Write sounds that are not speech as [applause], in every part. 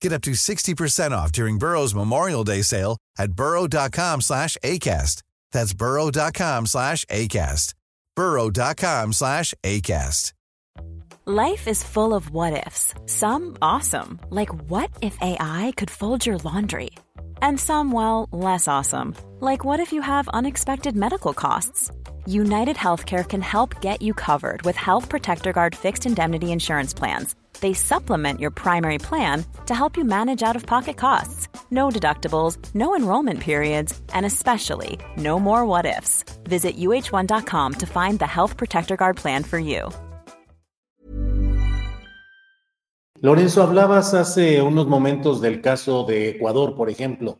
Get up to 60% off during Burrow's Memorial Day sale at burrow.com slash ACAST. That's burrow.com slash ACAST. burrow.com slash ACAST. Life is full of what-ifs. Some awesome, like what if AI could fold your laundry? And some, well, less awesome, like what if you have unexpected medical costs? United Healthcare can help get you covered with Health Protector Guard fixed indemnity insurance plans. They supplement your primary plan to help you manage out of pocket costs. No deductibles, no enrollment periods, and especially no more what ifs. Visit uh1.com to find the Health Protector Guard plan for you. Lorenzo, hablabas hace unos momentos del caso de Ecuador, por ejemplo,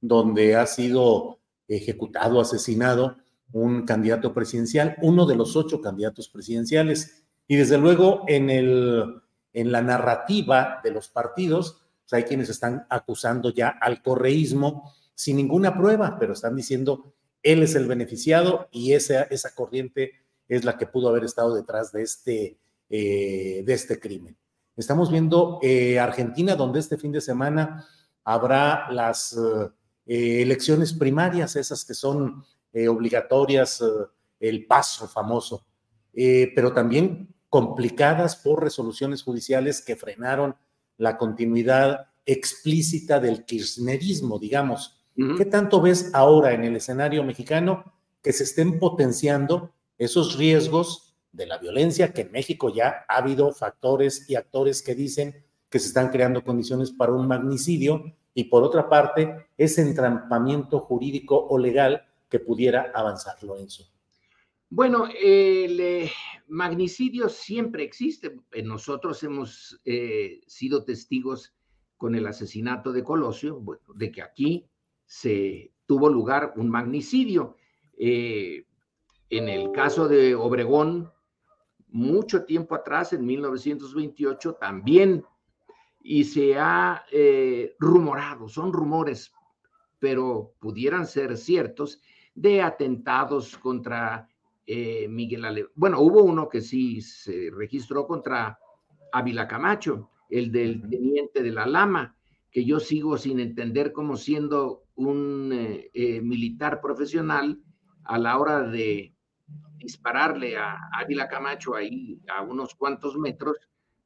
donde ha sido ejecutado, asesinado un candidato presidencial, uno de los ocho candidatos presidenciales. Y desde luego en, el, en la narrativa de los partidos, hay quienes están acusando ya al correísmo sin ninguna prueba, pero están diciendo él es el beneficiado y esa, esa corriente es la que pudo haber estado detrás de este, eh, de este crimen. Estamos viendo eh, Argentina, donde este fin de semana habrá las eh, elecciones primarias, esas que son eh, obligatorias, el paso famoso, pero también complicadas por resoluciones judiciales que frenaron la continuidad explícita del kirchnerismo, digamos. ¿Qué tanto ves ahora en el escenario mexicano que se estén potenciando esos riesgos de la violencia, que en México ya ha habido factores y actores que dicen que se están creando condiciones para un magnicidio, y por otra parte, ese entrampamiento jurídico o legal que pudiera avanzar, Lorenzo? Bueno, el eh, magnicidio siempre existe. Nosotros hemos eh, sido testigos con el asesinato de Colosio, bueno, de que aquí se tuvo lugar un magnicidio. Eh, en el caso de Obregón, mucho tiempo atrás, en 1928, también, y se ha rumorado, son rumores, pero pudieran ser ciertos, de atentados contra eh, Miguel Alemán. Bueno, hubo uno que sí se registró contra Ávila Camacho, el del teniente de la Lama, que yo sigo sin entender cómo siendo un eh, eh, militar profesional a la hora de dispararle a Ávila Camacho ahí a unos cuantos metros,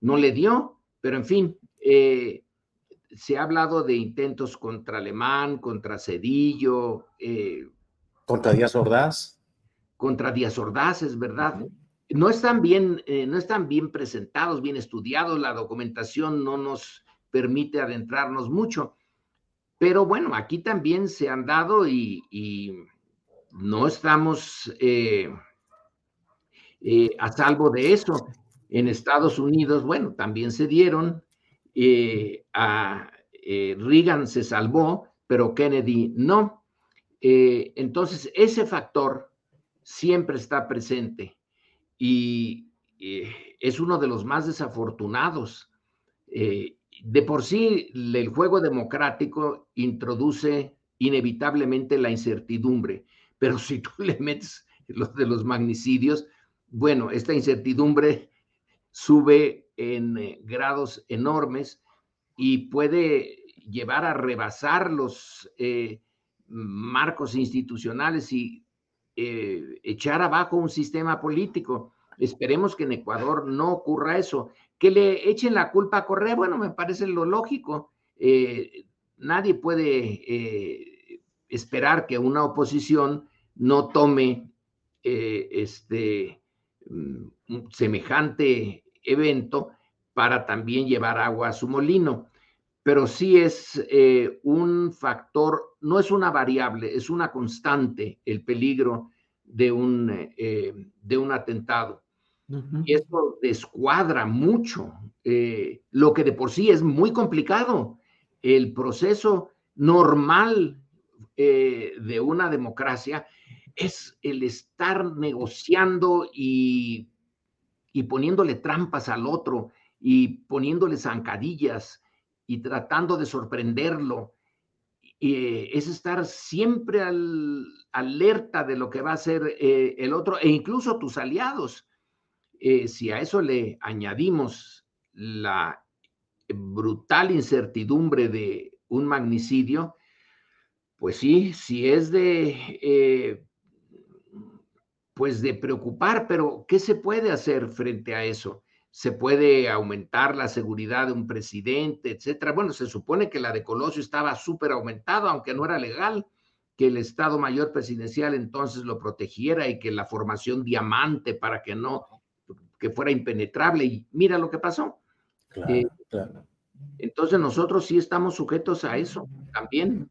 no le dio, pero en fin, se ha hablado de intentos contra Alemán, contra Cedillo, contra Díaz Ordaz. Contra Díaz Ordaz, es verdad. No están bien, eh, no están bien presentados, bien estudiados, la documentación no nos permite adentrarnos mucho. Pero bueno, aquí también se han dado y, no estamos eh, eh, a salvo de eso. En Estados Unidos, bueno, también se dieron. a Reagan se salvó, pero Kennedy no. Entonces, ese factor siempre está presente y eh, es uno de los más desafortunados. Eh, de por sí, el juego democrático introduce inevitablemente la incertidumbre, pero si tú [laughs] le metes los de los magnicidios, bueno, esta incertidumbre sube en grados enormes y puede llevar a rebasar los marcos institucionales y eh, echar abajo un sistema político. Esperemos que en Ecuador no ocurra eso. Que le echen la culpa a Correa, bueno, me parece lo lógico. Eh, nadie puede eh, esperar que una oposición no tome este mm, semejante evento para también llevar agua a su molino pero sí es eh, un factor, no es una variable, es una constante el peligro de un, eh, de un atentado. Y esto descuadra mucho eh, lo que de por sí es muy complicado. El proceso normal eh, de una democracia es el estar negociando y, y poniéndole trampas al otro y poniéndole zancadillas y tratando de sorprenderlo. Eh, es estar siempre al, alerta de lo que va a hacer eh, el otro e incluso tus aliados. Eh, si a eso le añadimos la brutal incertidumbre de un magnicidio, pues sí, sí es de, pues de preocupar, pero ¿qué se puede hacer frente a eso? Se puede aumentar la seguridad de un presidente, etcétera. Bueno, se supone que la de Colosio estaba súper aumentada, aunque no era legal, que el Estado Mayor Presidencial entonces lo protegiera y que la formación diamante para que no, que fuera impenetrable. Y mira lo que pasó. Eh, entonces nosotros sí estamos sujetos a eso también.